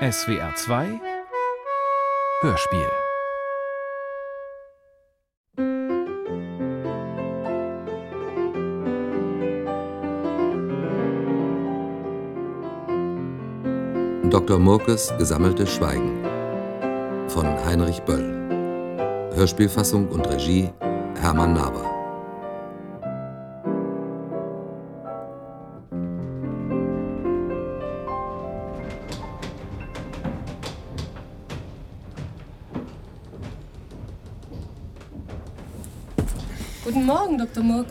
SWR 2 Hörspiel Dr. Murkes Gesammeltes Schweigen von Heinrich Böll. Hörspielfassung und Regie Hermann Naber.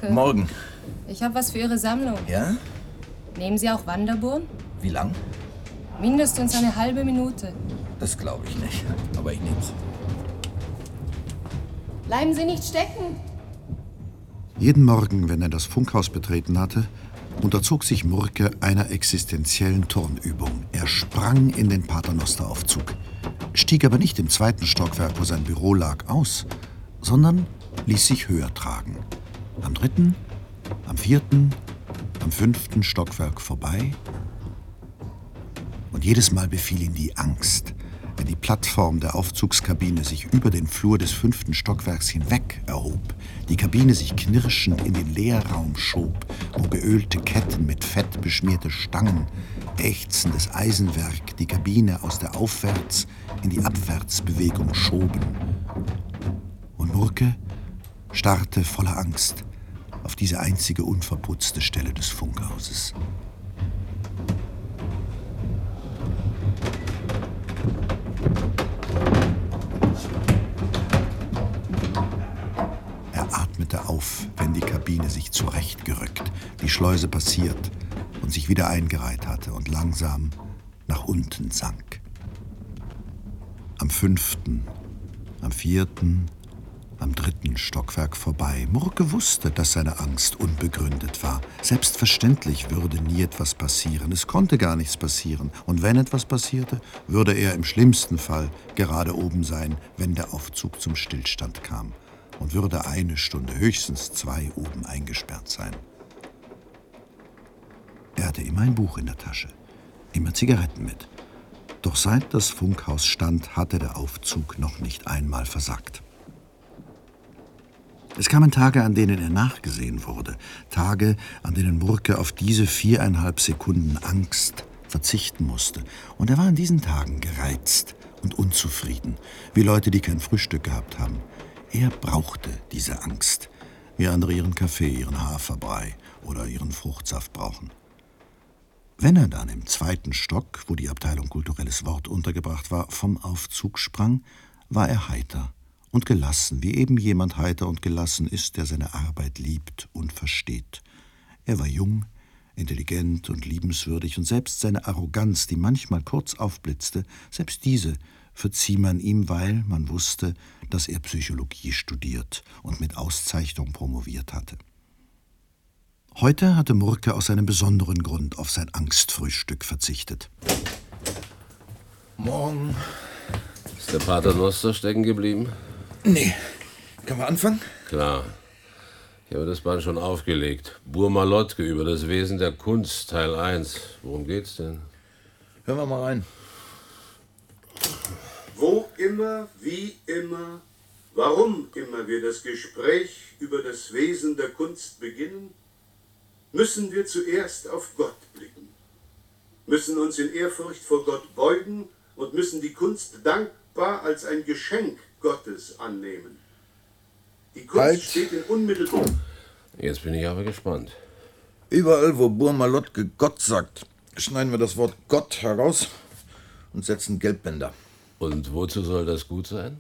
Murke. Morgen. Ich habe was für Ihre Sammlung. Ja? Nehmen Sie auch Wanderbohren? Wie lang? Mindestens eine halbe Minute. Das glaube ich nicht. Aber ich nehm's. Bleiben Sie nicht stecken. Jeden Morgen, wenn er das Funkhaus betreten hatte, unterzog sich Murke einer existenziellen Turnübung. Er sprang in den Paternosteraufzug, stieg aber nicht im zweiten Stockwerk, wo sein Büro lag, aus, sondern ließ sich höher tragen. Am dritten, am vierten, am fünften Stockwerk vorbei. Und jedes Mal befiel ihn die Angst, wenn die Plattform der Aufzugskabine sich über den Flur des fünften Stockwerks hinweg erhob, die Kabine sich knirschend in den Leerraum schob, wo geölte Ketten mit Fett beschmierte Stangen, ächzendes Eisenwerk die Kabine aus der Aufwärts- in die Abwärtsbewegung schoben. Und Murke starrte voller Angst auf diese einzige unverputzte Stelle des Funkhauses. Er atmete auf, wenn die Kabine sich zurechtgerückt, die Schleuse passiert und sich wieder eingereiht hatte und langsam nach unten sank. Am fünften, am vierten, am dritten Stockwerk vorbei. Murke wusste, dass seine Angst unbegründet war. Selbstverständlich würde nie etwas passieren. Es konnte gar nichts passieren. Und wenn etwas passierte, würde er im schlimmsten Fall gerade oben sein, wenn der Aufzug zum Stillstand kam. Und würde eine Stunde, höchstens zwei, oben eingesperrt sein. Er hatte immer ein Buch in der Tasche, immer Zigaretten mit. Doch seit das Funkhaus stand, hatte der Aufzug noch nicht einmal versagt. Es kamen Tage, an denen er nachgesehen wurde. Tage, an denen Murke auf diese viereinhalb Sekunden Angst verzichten musste. Und er war an diesen Tagen gereizt und unzufrieden, wie Leute, die kein Frühstück gehabt haben. Er brauchte diese Angst, wie andere ihren Kaffee, ihren Haferbrei oder ihren Fruchtsaft brauchen. Wenn er dann im zweiten Stock, wo die Abteilung Kulturelles Wort untergebracht war, vom Aufzug sprang, war er heiter und gelassen, wie eben jemand heiter und gelassen ist, der seine Arbeit liebt und versteht. Er war jung, intelligent und liebenswürdig, und selbst seine Arroganz, die manchmal kurz aufblitzte, selbst diese verzieh man ihm, weil man wusste, dass er Psychologie studiert und mit Auszeichnung promoviert hatte. Heute hatte Murke aus einem besonderen Grund auf sein Angstfrühstück verzichtet. Morgen. Ist der Paternoster stecken geblieben? Nee. Können wir anfangen? Klar. Ich habe das Band schon aufgelegt. Burmalotke über das Wesen der Kunst, Teil 1. Worum geht's denn? Hören wir mal rein. Wo immer, wie immer, warum immer wir das Gespräch über das Wesen der Kunst beginnen, müssen wir zuerst auf Gott blicken, müssen uns in Ehrfurcht vor Gott beugen und müssen die Kunst dankbar als ein Geschenk Gottes annehmen. Die Kunst Halt. steht in unmittelbar. Jetzt bin ich aber gespannt. Überall, wo Burmalotke Gott sagt, schneiden wir das Wort Gott heraus und setzen Gelbbänder. Und wozu soll das gut sein?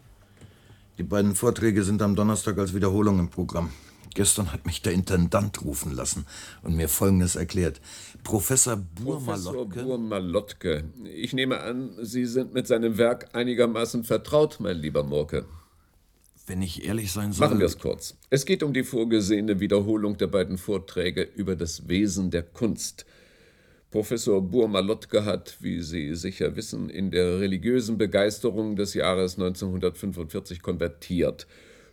Die beiden Vorträge sind am Donnerstag als Wiederholung im Programm. Gestern hat mich der Intendant rufen lassen und mir Folgendes erklärt. Professor Professor Burmalotke... Burmalotke. Ich nehme an, Sie sind mit seinem Werk einigermaßen vertraut, mein lieber Murke. Wenn ich ehrlich sein soll... Machen wir es kurz. Es geht um die vorgesehene Wiederholung der beiden Vorträge über das Wesen der Kunst. Professor Burmalotke hat, wie Sie sicher wissen, in der religiösen Begeisterung des Jahres 1945 konvertiert.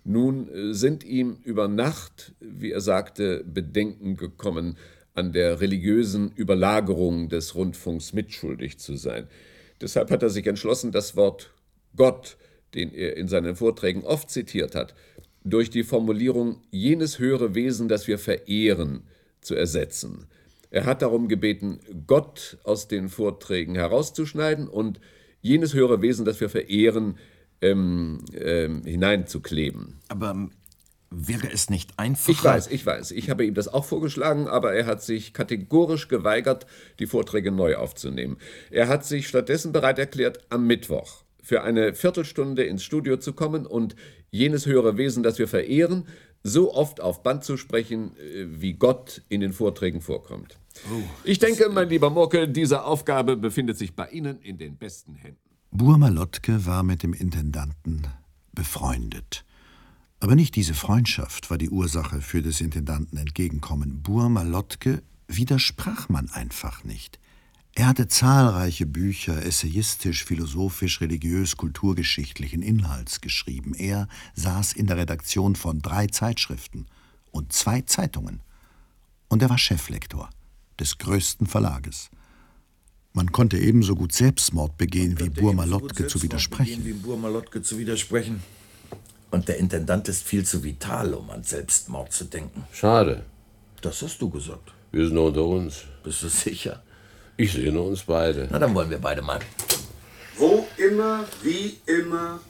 Nun äh, sind ihm über Nacht, wie er sagte, Bedenken gekommen, an der religiösen Überlagerung des Rundfunks mitschuldig zu sein. Deshalb hat er sich entschlossen, das Wort Gott, den er in seinen Vorträgen oft zitiert hat, durch die Formulierung jenes höhere Wesen, das wir verehren, zu ersetzen. Er hat darum gebeten, Gott aus den Vorträgen herauszuschneiden und jenes höhere Wesen, das wir verehren, ähm, ähm, hineinzukleben. Aber ähm, wäre es nicht einfacher? Ich weiß, ich weiß. Ich habe ihm das auch vorgeschlagen, aber er hat sich kategorisch geweigert, die Vorträge neu aufzunehmen. Er hat sich stattdessen bereit erklärt, am Mittwoch für eine Viertelstunde ins Studio zu kommen und jenes höhere Wesen, das wir verehren, so oft auf Band zu sprechen, äh, wie Gott in den Vorträgen vorkommt. Oh, ich denke, mein lieber Murke, diese Aufgabe befindet sich bei Ihnen in den besten Händen. Burma Lottke war mit dem Intendanten befreundet. Aber nicht diese Freundschaft war die Ursache für des Intendanten Entgegenkommen. Burma Lottke widersprach man einfach nicht. Er hatte zahlreiche Bücher essayistisch, philosophisch, religiös, kulturgeschichtlichen Inhalts geschrieben. Er saß in der Redaktion von drei Zeitschriften und zwei Zeitungen. Und er war Cheflektor des größten Verlages. Man konnte ebenso gut Selbstmord begehen, wie Burmalotke zu widersprechen. Wie Burmalotke zu widersprechen. Und der Intendant ist viel zu vital, um an Selbstmord zu denken. Schade. Das hast du gesagt. Wir sind nur unter uns. Bist du sicher? Ich sehe nur uns beide. Na, dann wollen wir beide mal. Wo immer, wie immer,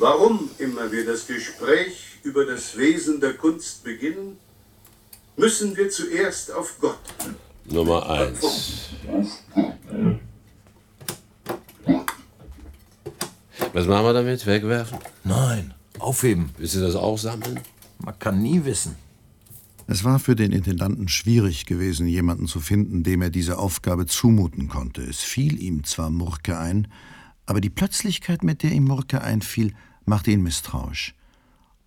warum immer wir das Gespräch über das Wesen der Kunst beginnen, müssen wir zuerst auf Gott. Nummer eins. Was machen wir damit? Wegwerfen? Nein, aufheben. Willst du das auch sammeln? Man kann nie wissen. Es war für den Intendanten schwierig gewesen, jemanden zu finden, dem er diese Aufgabe zumuten konnte. Es fiel ihm zwar Murke ein, aber die Plötzlichkeit, mit der ihm Murke einfiel, machte ihn misstrauisch.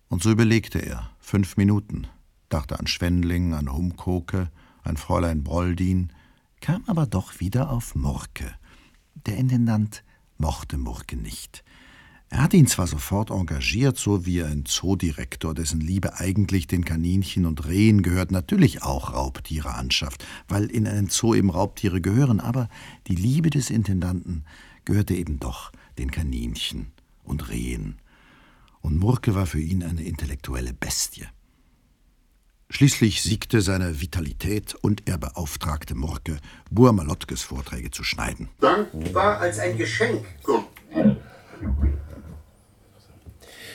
Und so überlegte er, fünf Minuten, dachte an Schwendling, an Humkoke, an Fräulein Broldin, kam aber doch wieder auf Murke. Der Intendant mochte Murke nicht. Er hatte ihn zwar sofort engagiert, so wie ein Zoodirektor, dessen Liebe eigentlich den Kaninchen und Rehen gehört, natürlich auch Raubtiere anschafft, weil in einen Zoo eben Raubtiere gehören, aber die Liebe des Intendanten gehörte eben doch den Kaninchen und Rehen. Und Murke war für ihn eine intellektuelle Bestie. Schließlich siegte seine Vitalität und er beauftragte Murke, Burmalotkes Vorträge zu schneiden. Dankbar als ein Geschenk.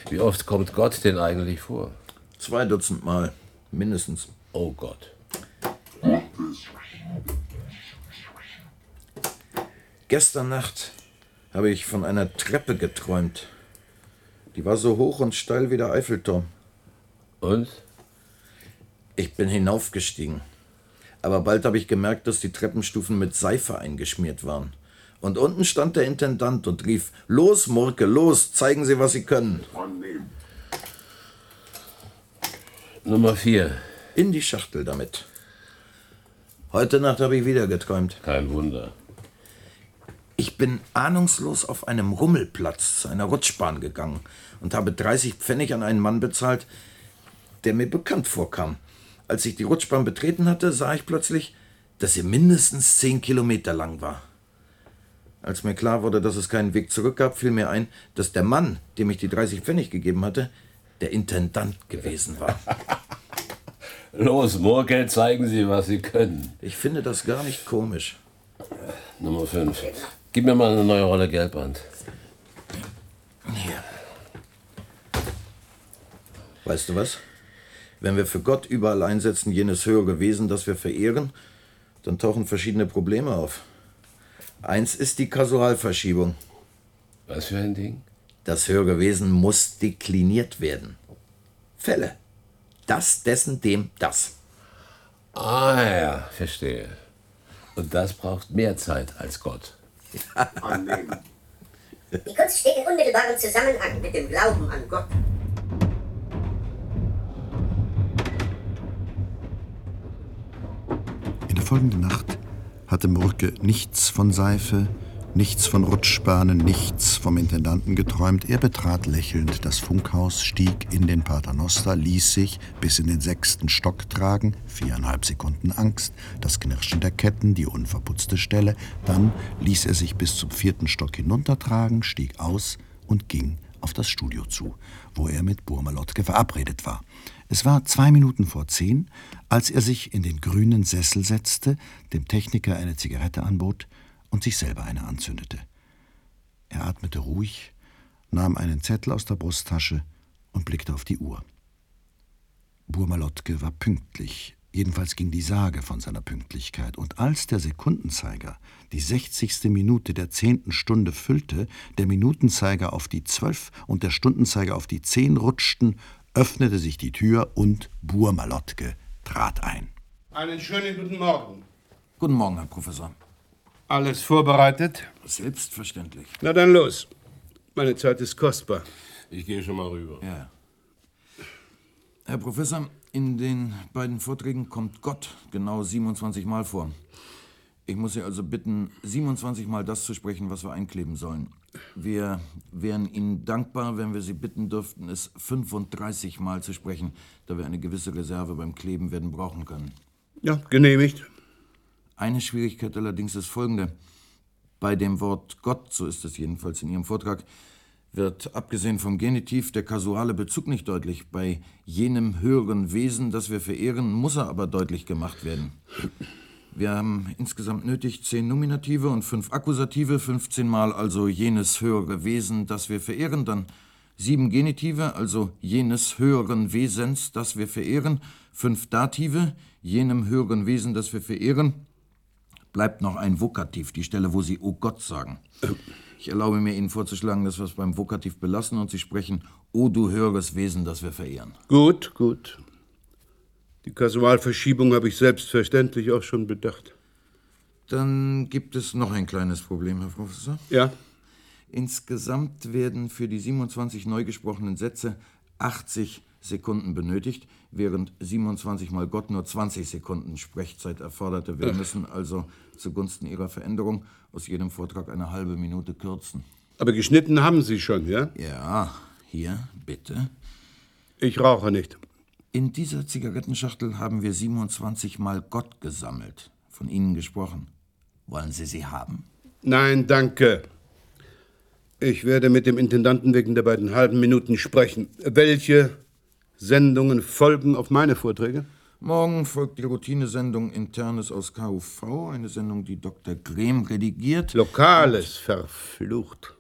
Wie oft kommt Gott denn eigentlich vor? Zwei Dutzend Mal, mindestens. Oh Gott. Gestern Nacht habe ich von einer Treppe geträumt. Die war so hoch und steil wie der Eiffelturm. Und? Ich bin hinaufgestiegen. Aber bald habe ich gemerkt, dass die Treppenstufen mit Seife eingeschmiert waren. Und unten stand der Intendant und rief: Los, Murke, los, zeigen Sie, was Sie können. Nummer vier. In die Schachtel damit. Heute Nacht habe ich wieder geträumt. Kein Wunder. Ich bin ahnungslos auf einem Rummelplatz zu einer Rutschbahn gegangen und habe 30 Pfennig an einen Mann bezahlt, der mir bekannt vorkam. Als ich die Rutschbahn betreten hatte, sah ich plötzlich, dass sie mindestens 10 Kilometer lang war. Als mir klar wurde, dass es keinen Weg zurück gab, fiel mir ein, dass der Mann, dem ich die 30 Pfennig gegeben hatte, der Intendant gewesen war. Los, Murkel, zeigen Sie, was Sie können. Ich finde das gar nicht komisch. Nummer 5. Gib mir mal eine neue Rolle Gelbband. Hier. Weißt du was? Wenn wir für Gott überall einsetzen, jenes höhere Wesen, das wir verehren, dann tauchen verschiedene Probleme auf. Eins ist die Kasualverschiebung. Was für ein Ding? Das höhere Wesen muss dekliniert werden. Fälle. Das, dessen, dem, das. Ah ja, verstehe. Und das braucht mehr Zeit als Gott. Annehmen. Die Kunst steht in unmittelbarem Zusammenhang mit dem Glauben an Gott. Folgenden Nacht hatte Murke nichts von Seife, nichts von Rutschbahnen, nichts vom Intendanten geträumt. Er betrat lächelnd das Funkhaus, stieg in den Paternoster, ließ sich bis in den sechsten Stock tragen, viereinhalb Sekunden Angst, das Knirschen der Ketten, die unverputzte Stelle. Dann ließ er sich bis zum vierten Stock hinuntertragen, stieg aus und ging auf das Studio zu, wo er mit Burmalotke verabredet war. Es war zwei Minuten vor zehn, als er sich in den grünen Sessel setzte, dem Techniker eine Zigarette anbot und sich selber eine anzündete. Er atmete ruhig, nahm einen Zettel aus der Brusttasche und blickte auf die Uhr. Burmalotke war pünktlich, jedenfalls ging die Sage von seiner Pünktlichkeit, und als der Sekundenzeiger die sechzigste Minute der zehnten Stunde füllte, der Minutenzeiger auf die zwölf und der Stundenzeiger auf die zehn rutschten, öffnete sich die Tür und Burmalotke trat ein. Einen schönen guten Morgen. Guten Morgen, Herr Professor. Alles vorbereitet? Selbstverständlich. Na dann los. Meine Zeit ist kostbar. Ich gehe schon mal rüber. Ja. Herr Professor, in den beiden Vorträgen kommt Gott genau 27 Mal vor. Ich muss Sie also bitten, 27 Mal das zu sprechen, was wir einkleben sollen. Wir wären Ihnen dankbar, wenn wir Sie bitten dürften, es 35 Mal zu sprechen, da wir eine gewisse Reserve beim Kleben werden brauchen können. Ja, genehmigt. Eine Schwierigkeit allerdings ist folgende. Bei dem Wort Gott, so ist es jedenfalls in Ihrem Vortrag, wird abgesehen vom Genitiv der kasuale Bezug nicht deutlich. Bei jenem höheren Wesen, das wir verehren, muss er aber deutlich gemacht werden. Wir haben insgesamt nötig zehn Nominative und fünf Akkusative, 15 Mal also jenes höhere Wesen, das wir verehren, dann sieben Genitive, also jenes höheren Wesens, das wir verehren, fünf Dative, jenem höheren Wesen, das wir verehren, bleibt noch ein Vokativ, die Stelle, wo Sie O Gott sagen. Ich erlaube mir Ihnen vorzuschlagen, dass wir es beim Vokativ belassen und Sie sprechen O du höheres Wesen, das wir verehren. Gut, gut. Die Kasualverschiebung habe ich selbstverständlich auch schon bedacht. Dann gibt es noch ein kleines Problem, Herr Professor. Ja? Insgesamt werden für die 27 neu gesprochenen Sätze 80 Sekunden benötigt, während 27 mal Gott nur 20 Sekunden Sprechzeit erforderte. Wir Ach. müssen also zugunsten Ihrer Veränderung aus jedem Vortrag eine halbe Minute kürzen. Aber geschnitten haben Sie schon, ja? Ja, hier, bitte. Ich rauche nicht. In dieser Zigarettenschachtel haben wir 27 Mal Gott gesammelt, von Ihnen gesprochen. Wollen Sie sie haben? Nein, danke. Ich werde mit dem Intendanten wegen der beiden halben Minuten sprechen. Welche Sendungen folgen auf meine Vorträge? Morgen folgt die Routinesendung Internes aus KUV, eine Sendung, die Dr. Grehm redigiert. Lokales, verflucht.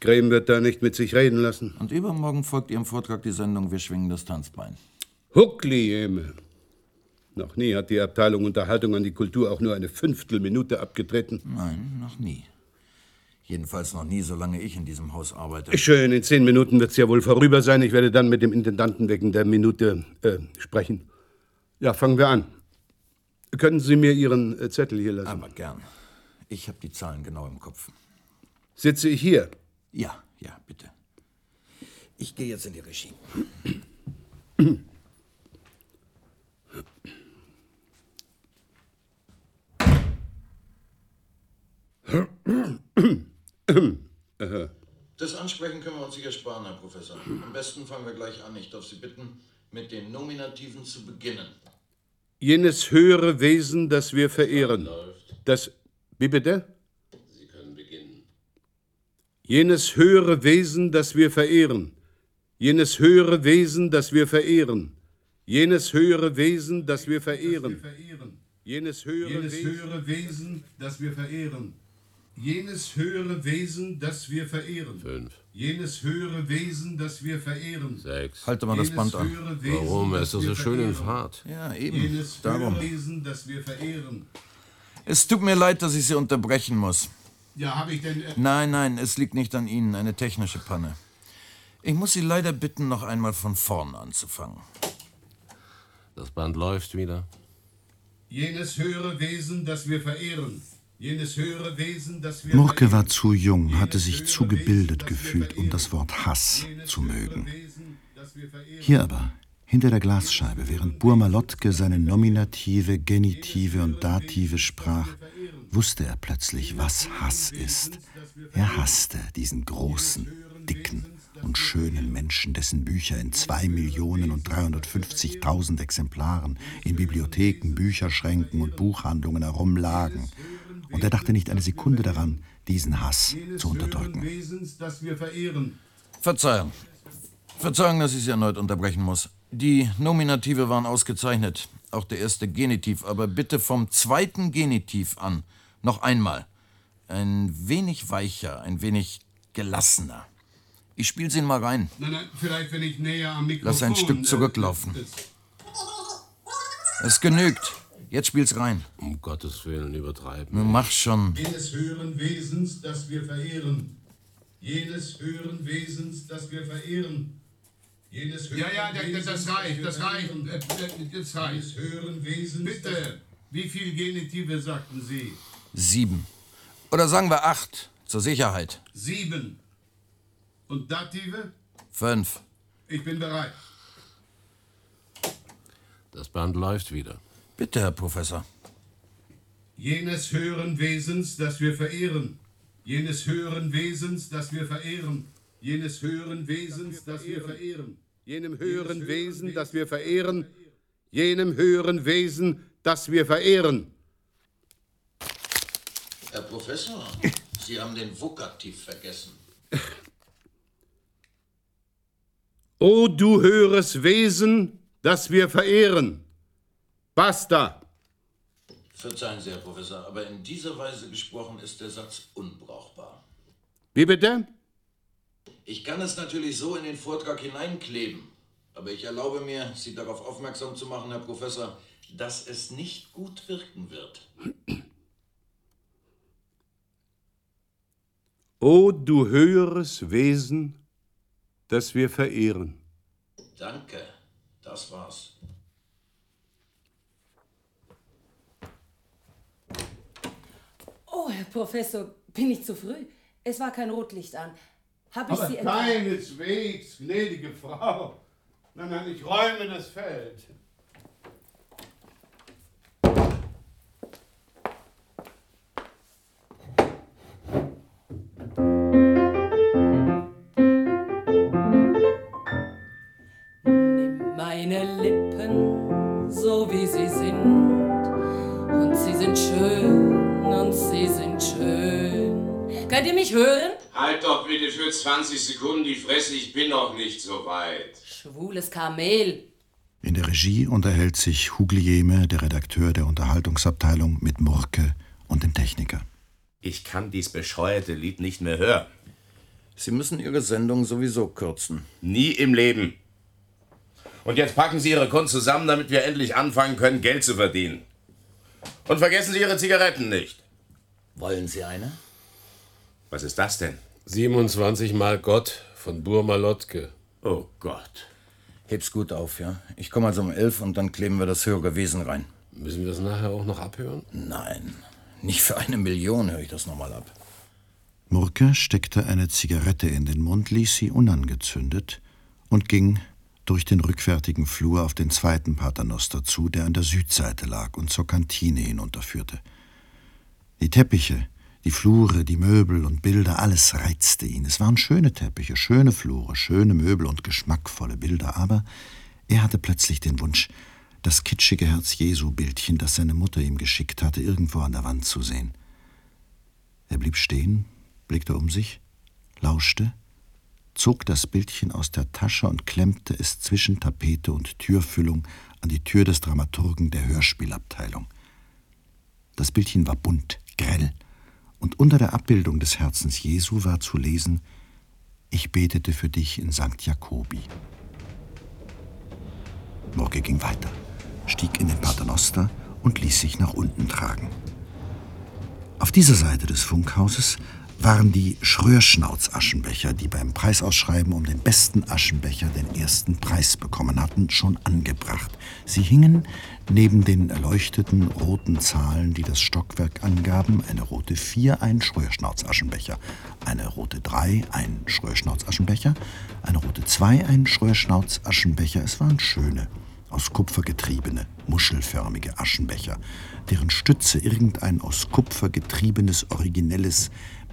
Grehm wird da nicht mit sich reden lassen. Und übermorgen folgt Ihrem Vortrag die Sendung Wir schwingen das Tanzbein. Hucklieme. Noch nie hat die Abteilung Unterhaltung an die Kultur auch nur eine Fünftelminute abgetreten. Nein, noch nie. Jedenfalls noch nie, solange ich in diesem Haus arbeite. Schön, in zehn Minuten wird es ja wohl vorüber sein. Ich werde dann mit dem Intendanten wegen der Minute äh, sprechen. Ja, fangen wir an. Können Sie mir Ihren äh, Zettel hier lassen? Aber gern. Ich habe die Zahlen genau im Kopf. Sitze ich hier? Ja, ja, bitte. Ich gehe jetzt in die Regie. Das Ansprechen können wir uns sicher sparen, Herr Professor. Am besten fangen wir gleich an. Ich darf Sie bitten, mit den Nominativen zu beginnen. Jenes höhere Wesen, das wir verehren. Das. Wie bitte? Sie können beginnen. Jenes höhere Wesen, das wir verehren. Jenes höhere Wesen, das wir verehren. Jenes höhere Wesen, das wir verehren. Jenes höhere Jenes höhere Wesen, das wir verehren. Jenes höhere Wesen, das wir verehren. Fünf. Jenes höhere Wesen, das wir verehren. Sechs. Halte mal das Jenes Band an. höhere Wesen, Warum? Das ist so schön in. Fahrt. Ja, eben. Jenes Darum. höhere Wesen, das wir verehren. Es tut mir leid, dass ich Sie unterbrechen muss. Ja, habe ich denn. Äh, Nein, nein, es liegt nicht an Ihnen, eine technische Panne. Ich muss Sie leider bitten, noch einmal von vorn anzufangen. Das Band läuft wieder. jenes höhere Wesen, das wir verehren. Murke war zu jung, hatte sich zu gebildet gefühlt, um das Wort Hass zu mögen. Hier aber, hinter der Glasscheibe, während Burmalotke seine Nominative, Genitive und Dative sprach, wusste er plötzlich, was Hass ist. Er hasste diesen großen, dicken und schönen Menschen, dessen Bücher in zwei Millionen und 350.000 Exemplaren in Bibliotheken, Bücherschränken und Buchhandlungen herumlagen. Und er dachte nicht eine Sekunde daran, diesen Hass zu unterdrücken. Verzeihung. Verzeihung, dass ich Sie erneut unterbrechen muss. Die Nominative waren ausgezeichnet, auch der erste Genitiv, aber bitte vom zweiten Genitiv an. Noch einmal. Ein wenig weicher, ein wenig gelassener. Ich spiele sie mal rein. Nein, nein, vielleicht, wenn ich näher am Mikrofon... Lass ein Stück zurücklaufen. Es genügt. Jetzt spiel's rein. Um Gottes Willen, übertreiben. Nun mach schon. Jenes höheren Wesens, das wir verehren. Jenes höheren Wesens, das wir verehren. Jenes höheren ja, ja, Wesens, das reicht, das reicht. Äh, äh, Das reicht. Jenes höheren Wesens... Bitte, wie viel Genitive sagten Sie? Sieben. Oder sagen wir acht, zur Sicherheit. Sieben. Und Dative? Fünf. Ich bin bereit. Das Band läuft wieder. Bitte, Herr Professor. Jenes höheren Wesens, das wir verehren. Jenes höheren Wesens, das wir verehren. Jenes höheren Wesens, das wir verehren. Jenem höheren Wesen, das wir verehren. Jenem höheren Wesen, das wir verehren. Herr Professor, Sie haben den Vokativ vergessen. O du höheres Wesen, das wir verehren. Basta. Verzeihen Sie, Herr Professor, aber in dieser Weise gesprochen ist der Satz unbrauchbar. Wie bitte? Ich kann es natürlich so in den Vortrag hineinkleben, aber ich erlaube mir, Sie darauf aufmerksam zu machen, Herr Professor, dass es nicht gut wirken wird. O du höheres Wesen, das wir verehren. Danke, das war's. Oh, Herr Professor, bin ich zu früh? Es war kein Rotlicht an. Hab ich Aber Sie keineswegs, gnädige Frau. Nein, nein, ich räume das Feld. Könnt ihr mich hören? Halt doch bitte für 20 Sekunden die Fresse, ich bin noch nicht so weit. Schwules Kamel. In der Regie unterhält sich Huglieme, der Redakteur der Unterhaltungsabteilung, mit Murke und dem Techniker. Ich kann dies bescheuerte Lied nicht mehr hören. Sie müssen Ihre Sendung sowieso kürzen. Nie im Leben. Und jetzt packen Sie Ihre Kunst zusammen, damit wir endlich anfangen können, Geld zu verdienen. Und vergessen Sie Ihre Zigaretten nicht. Wollen Sie eine? Was ist das denn? 27 Mal Gott von Burma Lotke. Oh Gott. Heb's gut auf, ja? Ich komme also um elf und dann kleben wir das höhere Wesen rein. Müssen wir das nachher auch noch abhören? Nein, nicht für eine Million höre ich das nochmal ab. Murke steckte eine Zigarette in den Mund, ließ sie unangezündet und ging durch den rückwärtigen Flur auf den zweiten Paternoster zu, der an der Südseite lag und zur Kantine hinunterführte. Die Teppiche, die Flure, die Möbel und Bilder, alles reizte ihn. Es waren schöne Teppiche, schöne Flure, schöne Möbel und geschmackvolle Bilder, aber er hatte plötzlich den Wunsch, das kitschige Herz-Jesu-Bildchen, das seine Mutter ihm geschickt hatte, irgendwo an der Wand zu sehen. Er blieb stehen, blickte um sich, lauschte, zog das Bildchen aus der Tasche und klemmte es zwischen Tapete und Türfüllung an die Tür des Dramaturgen der Hörspielabteilung. Das Bildchen war bunt, grell, und unter der Abbildung des Herzens Jesu war zu lesen Ich betete für dich in St. Jakobi. Morge ging weiter, stieg in den Paternoster und ließ sich nach unten tragen. Auf dieser Seite des Funkhauses waren die Schröerschnauz-Aschenbecher, die beim Preisausschreiben um den besten Aschenbecher den ersten Preis bekommen hatten, schon angebracht. Sie hingen neben den erleuchteten roten Zahlen, die das Stockwerk angaben, eine rote 4, ein Schröerschnauz-Aschenbecher, eine rote 3, ein Schröerschnauz-Aschenbecher, eine rote 2, ein Schröerschnauz-Aschenbecher. Es waren schöne, aus Kupfer getriebene, muschelförmige Aschenbecher, deren Stütze irgendein aus Kupfer getriebenes, originelles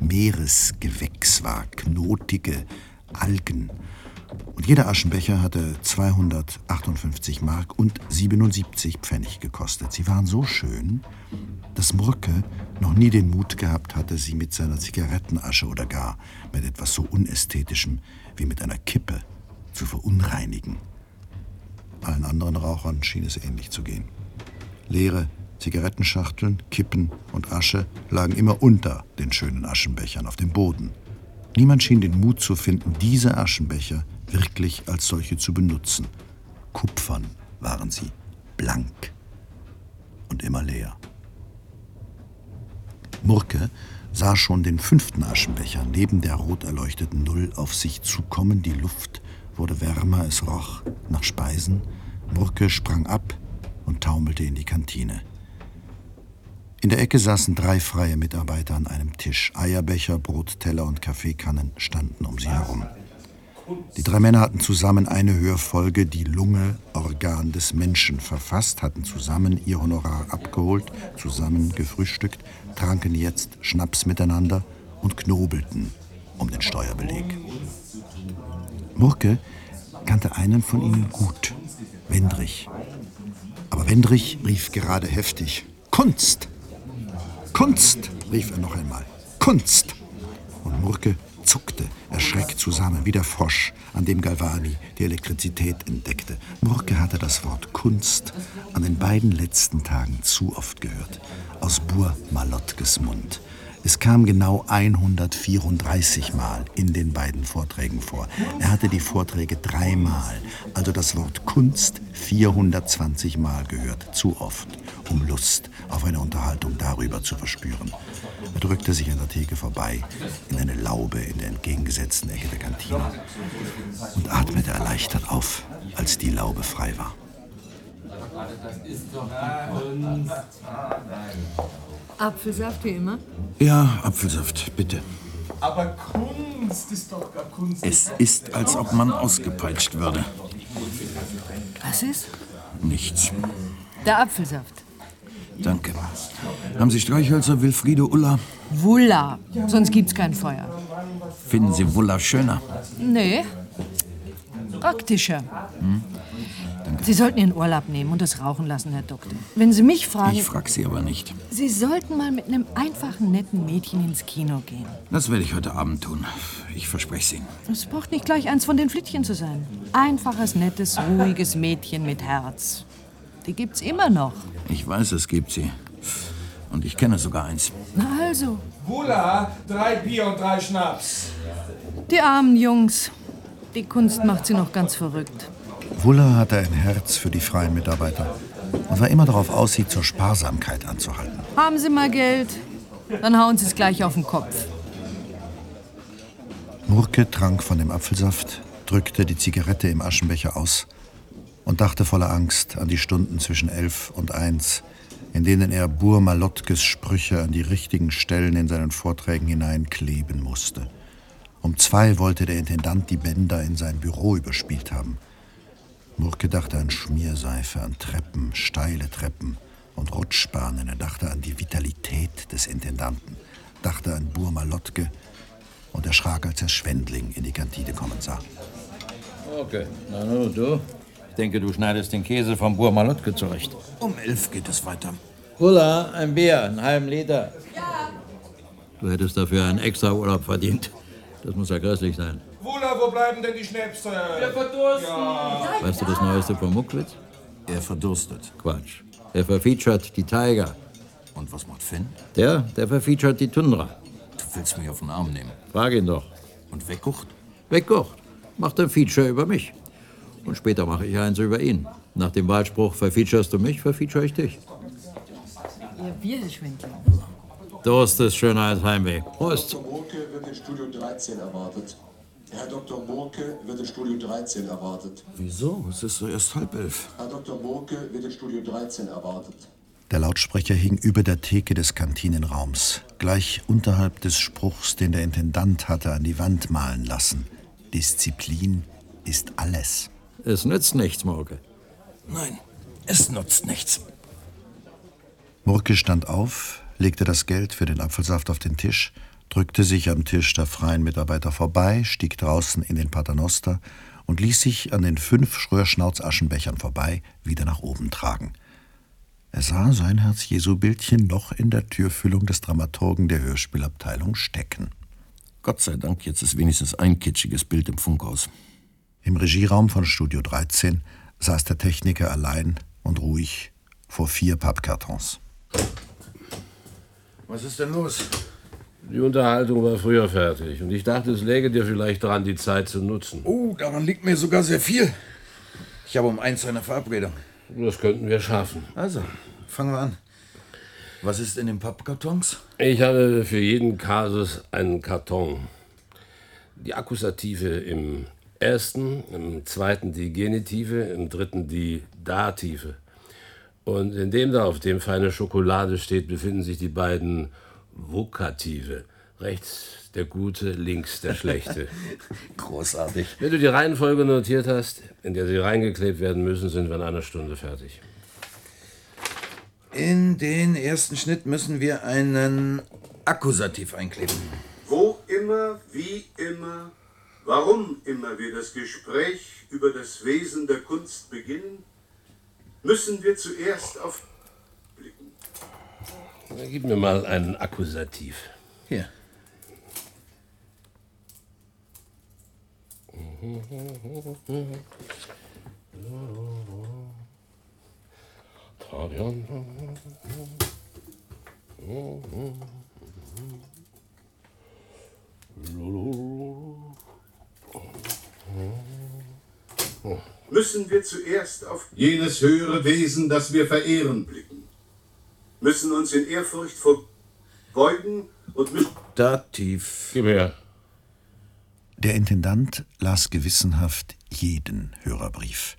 Meeresgewächs war, knotige Algen. Und jeder Aschenbecher hatte 258 Mark und 77 Pfennig gekostet. Sie waren so schön, dass Murke noch nie den Mut gehabt hatte, sie mit seiner Zigarettenasche oder gar mit etwas so Unästhetischem wie mit einer Kippe zu verunreinigen. Allen anderen Rauchern schien es ähnlich zu gehen. Leere Zigarettenschachteln, Kippen und Asche lagen immer unter den schönen Aschenbechern auf dem Boden. Niemand schien den Mut zu finden, diese Aschenbecher wirklich als solche zu benutzen. Kupfern waren sie, blank und immer leer. Murke sah schon den fünften Aschenbecher neben der rot erleuchteten Null auf sich zukommen. Die Luft wurde wärmer, es roch nach Speisen. Murke sprang ab und taumelte in die Kantine. In der Ecke saßen drei freie Mitarbeiter an einem Tisch. Eierbecher, Brotteller und Kaffeekannen standen um sie herum. Die drei Männer hatten zusammen eine Hörfolge Die Lunge, Organ des Menschen verfasst, hatten zusammen ihr Honorar abgeholt, zusammen gefrühstückt, tranken jetzt Schnaps miteinander und knobelten um den Steuerbeleg. Murke kannte einen von ihnen gut, Wendrich. Aber Wendrich rief gerade heftig: Kunst! Kunst! rief er noch einmal. Kunst! Und Murke zuckte, erschreckt zusammen, wie der Frosch, an dem Galvani die Elektrizität entdeckte. Murke hatte das Wort Kunst an den beiden letzten Tagen zu oft gehört, aus Bur Malotkes Mund. Es kam genau 134 Mal in den beiden Vorträgen vor. Er hatte die Vorträge dreimal, also das Wort Kunst 420 Mal gehört, zu oft, um Lust auf eine Unterhaltung darüber zu verspüren. Er drückte sich an der Theke vorbei, in eine Laube in der entgegengesetzten Ecke der Kantine und atmete erleichtert auf, als die Laube frei war. Apfelsaft wie immer? Ja, Apfelsaft, bitte. Aber Kunst ist doch gar Kunst. Es ist, als ob man ausgepeitscht würde. Was ist? Nichts. Der Apfelsaft. Danke. Haben Sie Streichhölzer, Wilfriede Ulla? Wulla. Sonst gibt's kein Feuer. Finden Sie Wulla schöner? Nee. Praktischer. Hm? Sie sollten Ihren Urlaub nehmen und das rauchen lassen, Herr Doktor. Wenn Sie mich fragen. Ich frag Sie aber nicht. Sie sollten mal mit einem einfachen, netten Mädchen ins Kino gehen. Das werde ich heute Abend tun. Ich verspreche es Ihnen. Es braucht nicht gleich eins von den Flittchen zu sein. Einfaches, nettes, ruhiges Mädchen mit Herz. Die gibt's immer noch. Ich weiß, es gibt sie. Und ich kenne sogar eins. Na also. Wula, drei Bier und drei Schnaps. Die armen Jungs. Die Kunst macht sie noch ganz verrückt. Wuller hatte ein Herz für die freien Mitarbeiter und war immer darauf aus, sie zur Sparsamkeit anzuhalten. Haben Sie mal Geld? Dann hauen Sie es gleich auf den Kopf. Murke trank von dem Apfelsaft, drückte die Zigarette im Aschenbecher aus und dachte voller Angst an die Stunden zwischen elf und eins, in denen er Burmalotkes Sprüche an die richtigen Stellen in seinen Vorträgen hineinkleben musste. Um zwei wollte der Intendant die Bänder in sein Büro überspielt haben. Murke dachte an Schmierseife, an Treppen, steile Treppen und Rutschbahnen. Er dachte an die Vitalität des Intendanten, dachte an Burmalotke und erschrak, als er Schwendling in die Kantine kommen sah. Okay, na nu, du. Ich denke, du schneidest den Käse vom Burmalotke zurecht. Um elf geht es weiter. Hula, ein Bier, einen halben Liter. Du hättest dafür einen extra Urlaub verdient. Das muss ja grässlich sein. Wula, wo bleiben denn die Schnäpse? Wir verdursten. Ja. Weißt du das Neueste von Muckwitz? Er verdurstet. Quatsch. Er verfeatured die Tiger. Und was macht Finn? Der, der verfeatured die Tundra. Du willst mich auf den Arm nehmen. Frag ihn doch. Und wegguckt? Wegguckt. Macht ein Feature über mich. Und später mache ich eins über ihn. Nach dem Wahlspruch, verfeaturest du mich, verfeature ich dich. Ihr Bier, Herr Schwindler. Durst ist schöner als Heimweh. Prost. Dr. Murke wird in Studio 13 erwartet. Herr Dr. Murke wird in Studio 13 erwartet. Wieso? Es ist doch erst halb elf. Herr Dr. Murke wird in Studio 13 erwartet. Der Lautsprecher hing über der Theke des Kantinenraums, gleich unterhalb des Spruchs, den der Intendant hatte an die Wand malen lassen. Disziplin ist alles. Es nützt nichts, Morke. Nein, es nutzt nichts. Murke stand auf, legte das Geld für den Apfelsaft auf den Tisch, drückte sich am Tisch der freien Mitarbeiter vorbei, stieg draußen in den Paternoster und ließ sich an den fünf Schröhrschnauz-Aschenbechern vorbei wieder nach oben tragen. Er sah sein Herz-Jesu-Bildchen noch in der Türfüllung des Dramaturgen der Hörspielabteilung stecken. Gott sei Dank, jetzt ist wenigstens ein kitschiges Bild im Funkhaus. Im Regieraum von Studio 13 saß der Techniker allein und ruhig vor vier Pappkartons. Was ist denn los? Die Unterhaltung war früher fertig und ich dachte, es läge dir vielleicht dran, die Zeit zu nutzen. Oh, daran liegt mir sogar sehr viel. Ich habe um eins eine Verabredung. Das könnten wir schaffen. Also, fangen wir an. Was ist in den Pappkartons? Ich habe für jeden Kasus einen Karton. Die Akkusative im ersten, im zweiten die Genitive, im dritten die Dative. Und in dem da, auf dem feine Schokolade steht, befinden sich die beiden Vokative. Rechts der Gute, links der Schlechte. Großartig. Wenn du die Reihenfolge notiert hast, in der sie reingeklebt werden müssen, sind wir in einer Stunde fertig. In den ersten Schnitt müssen wir einen Akkusativ einkleben. Wo immer, wie immer, warum immer wir das Gespräch über das Wesen der Kunst beginnen, müssen wir zuerst auf Gib mir mal einen Akkusativ. Hier. müssen wir zuerst auf Jenes höhere Wesen, das wir verehren. blicken, müssen uns in Ehrfurcht verbeugen und mit Dativ. Gib her. Der Intendant las gewissenhaft jeden Hörerbrief.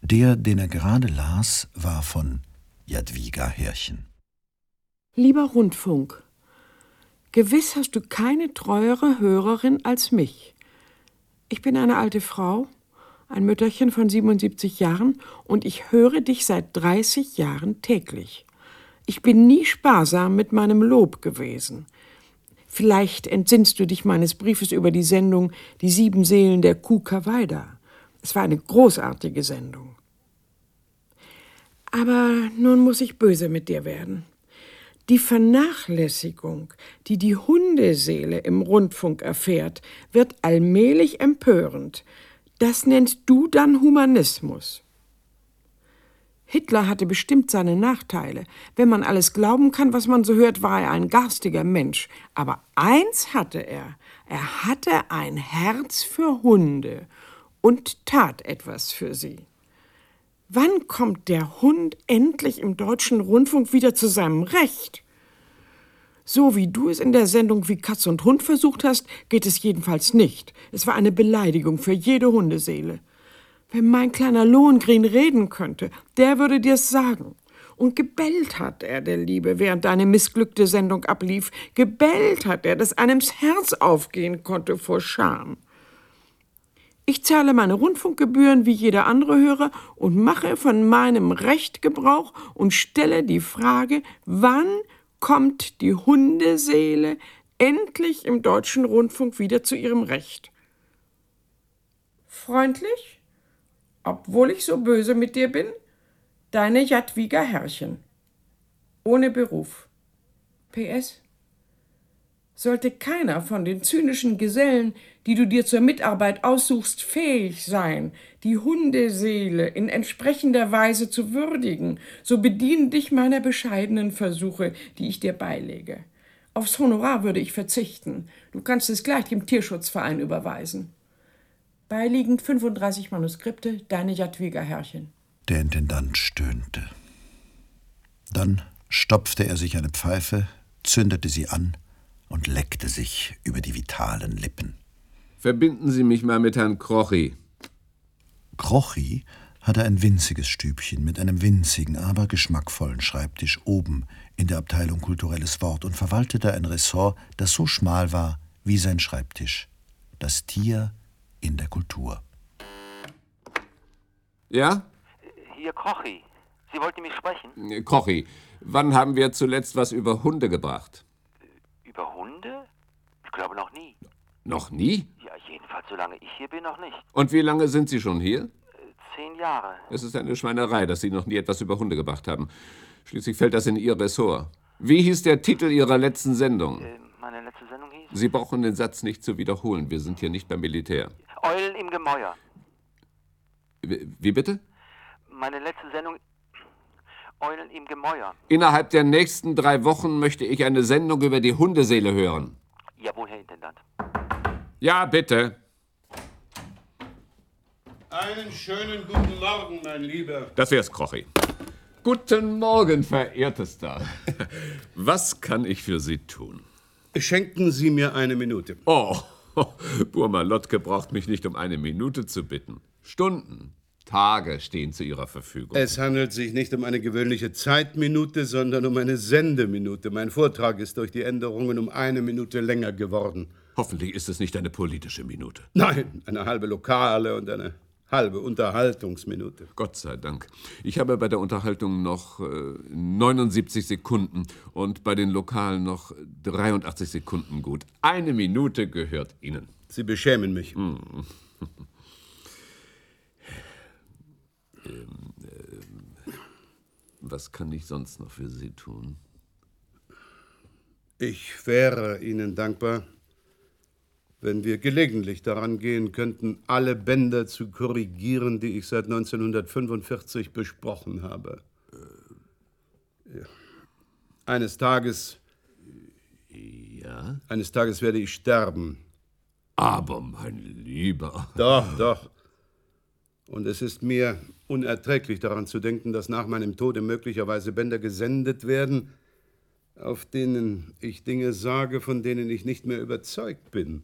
Der, den er gerade las, war von Jadwiga Härchen. Lieber Rundfunk, gewiss hast du keine treuere Hörerin als mich. Ich bin eine alte Frau, ein Mütterchen von 77 Jahren, und ich höre dich seit 30 Jahren täglich. Ich bin nie sparsam mit meinem Lob gewesen. Vielleicht entsinnst du dich meines Briefes über die Sendung Die sieben Seelen der Kuh Kawaida. Es war eine großartige Sendung. Aber nun muss ich böse mit dir werden. Die Vernachlässigung, die die Hundeseele im Rundfunk erfährt, wird allmählich empörend. Das nennst du dann Humanismus. Hitler hatte bestimmt seine Nachteile. Wenn man alles glauben kann, was man so hört, war er ein garstiger Mensch. Aber eins hatte er. Er hatte ein Herz für Hunde und tat etwas für sie. Wann kommt der Hund endlich im deutschen Rundfunk wieder zu seinem Recht? So wie du es in der Sendung wie Katz und Hund versucht hast, geht es jedenfalls nicht. Es war eine Beleidigung für jede Hundeseele. Wenn mein kleiner Lohengrin reden könnte, der würde dir's sagen. Und gebellt hat er, der Liebe, während deine missglückte Sendung ablief. Gebellt hat er, dass einem's Herz aufgehen konnte vor Scham. Ich zahle meine Rundfunkgebühren wie jeder andere Hörer und mache von meinem Recht Gebrauch und stelle die Frage, wann kommt die Hundeseele endlich im deutschen Rundfunk wieder zu ihrem Recht? Freundlich? Obwohl ich so böse mit dir bin? Deine Jadwiga Herrchen. Ohne Beruf. PS. Sollte keiner von den zynischen Gesellen, die du dir zur Mitarbeit aussuchst, fähig sein, die Hundeseele in entsprechender Weise zu würdigen, so bedien dich meiner bescheidenen Versuche, die ich dir beilege. Aufs Honorar würde ich verzichten. Du kannst es gleich dem Tierschutzverein überweisen. Beiliegend 35 Manuskripte, deine Jadwiga Herrchen. Der Intendant stöhnte. Dann stopfte er sich eine Pfeife, zündete sie an und leckte sich über die vitalen Lippen. Verbinden Sie mich mal mit Herrn Krochi. Krochi hatte ein winziges Stübchen mit einem winzigen, aber geschmackvollen Schreibtisch oben in der Abteilung Kulturelles Wort und verwaltete ein Ressort, das so schmal war wie sein Schreibtisch. Das Tier in der Kultur. Ja? Kochi, Sie wollten mich sprechen? Äh, Kochi, wann haben wir zuletzt was über Hunde gebracht? Über Hunde? Ich glaube noch nie. Noch nie? Ja, jedenfalls solange ich hier bin, noch nicht. Und wie lange sind Sie schon hier? Zehn Jahre. Es ist eine Schweinerei, dass Sie noch nie etwas über Hunde gebracht haben. Schließlich fällt das in Ihr Ressort. Wie hieß der Titel Ihrer letzten Sendung? Äh, meine letzte Sendung hieß? Sie brauchen den Satz nicht zu wiederholen. Wir sind hier nicht beim Militär. Eulen im Gemäuer. Wie wie bitte? Meine letzte Sendung. Eulen im Gemäuer. Innerhalb der nächsten drei Wochen möchte ich eine Sendung über die Hundeseele hören. Jawohl, Herr Intendant. Ja, bitte. Einen schönen guten Morgen, mein Lieber. Das wär's, Krochi. Guten Morgen, verehrtester. Was kann ich für Sie tun? Schenken Sie mir eine Minute. Oh, Burma Lottke braucht mich nicht um eine Minute zu bitten. Stunden, Tage stehen zu Ihrer Verfügung. Es handelt sich nicht um eine gewöhnliche Zeitminute, sondern um eine Sendeminute. Mein Vortrag ist durch die Änderungen um eine Minute länger geworden. Hoffentlich ist es nicht eine politische Minute. Nein, eine halbe lokale und eine halbe Unterhaltungsminute. Gott sei Dank. Ich habe bei der Unterhaltung noch äh, 79 Sekunden und bei den Lokalen noch 83 Sekunden gut. Eine Minute gehört Ihnen. Sie beschämen mich. Ähm, äh, was kann ich sonst noch für Sie tun? Ich wäre Ihnen dankbar, wenn wir gelegentlich daran gehen könnten, alle Bänder zu korrigieren, die ich seit 1945 besprochen habe. Ja. Eines Tages. Ja? Eines Tages werde ich sterben. Aber, mein Lieber. Doch, doch. Und es ist mir unerträglich daran zu denken, dass nach meinem Tode möglicherweise Bänder gesendet werden, auf denen ich Dinge sage, von denen ich nicht mehr überzeugt bin.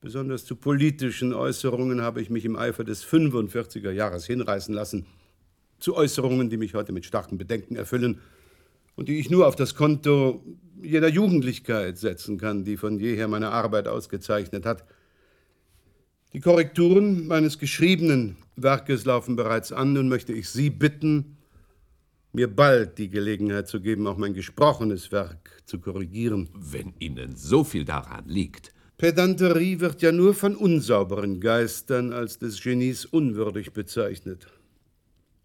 Besonders zu politischen Äußerungen habe ich mich im Eifer des 45er Jahres hinreißen lassen. Zu Äußerungen, die mich heute mit starken Bedenken erfüllen und die ich nur auf das Konto jener Jugendlichkeit setzen kann, die von jeher meine Arbeit ausgezeichnet hat. Die Korrekturen meines geschriebenen Werkes laufen bereits an. Nun möchte ich Sie bitten, mir bald die Gelegenheit zu geben, auch mein gesprochenes Werk zu korrigieren. Wenn Ihnen so viel daran liegt. Pedanterie wird ja nur von unsauberen Geistern als des Genies unwürdig bezeichnet.